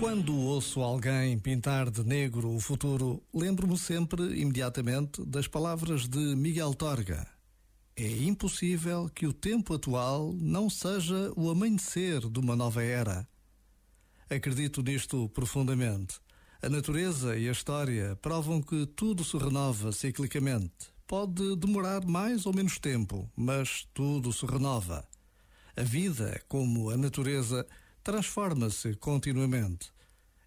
Quando ouço alguém pintar de negro o futuro, lembro-me sempre, imediatamente, das palavras de Miguel Torga. É impossível que o tempo atual não seja o amanhecer de uma nova era. Acredito nisto profundamente. A natureza e a história provam que tudo se renova ciclicamente. Pode demorar mais ou menos tempo, mas tudo se renova. A vida, como a natureza, transforma-se continuamente.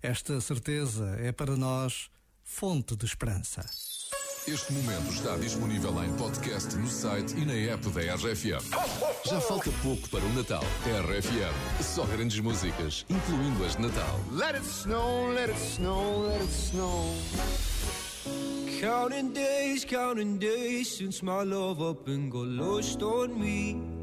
Esta certeza é para nós fonte de esperança. Este momento está disponível em podcast no site e na app da RFM. Já falta pouco para o Natal. RFM, só grandes músicas, incluindo as de Natal. Let it snow, let it snow, let it snow. Counting days, counting days since my love up and got lost on me.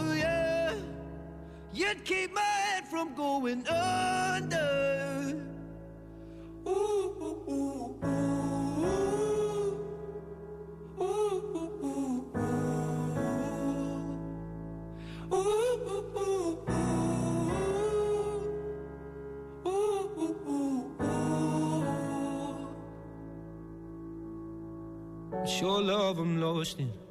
you'd keep my head from going under. Ooh, ooh, ooh, ooh. Ooh, ooh, ooh, ooh. Ooh, ooh, ooh, your love I'm lost in.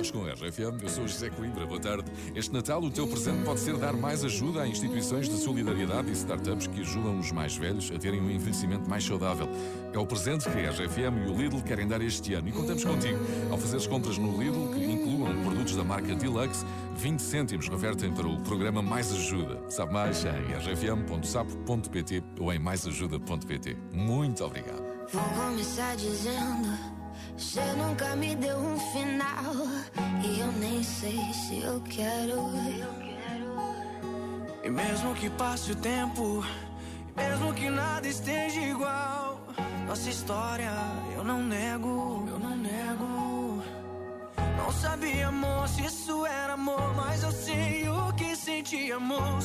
Estamos com a RFM, eu sou José Coimbra, boa tarde. Este Natal o teu presente pode ser dar mais ajuda a instituições de solidariedade e startups que ajudam os mais velhos a terem um envelhecimento mais saudável. É o presente que a RFM e o Lidl querem dar este ano e contamos contigo. Ao fazeres compras no Lidl, que incluam produtos da marca Deluxe, 20 cêntimos revertem para o programa Mais Ajuda. Sabe mais em rfm.sapo.pt ou em maisajuda.pt. Muito obrigado. Vou começar dizendo: Você nunca me deu um final. E eu nem sei se eu quero. E mesmo que passe o tempo, mesmo que nada esteja igual, nossa história eu não nego, eu não nego. Não sabia, amor, se isso era amor, mas eu sei o que senti, amor.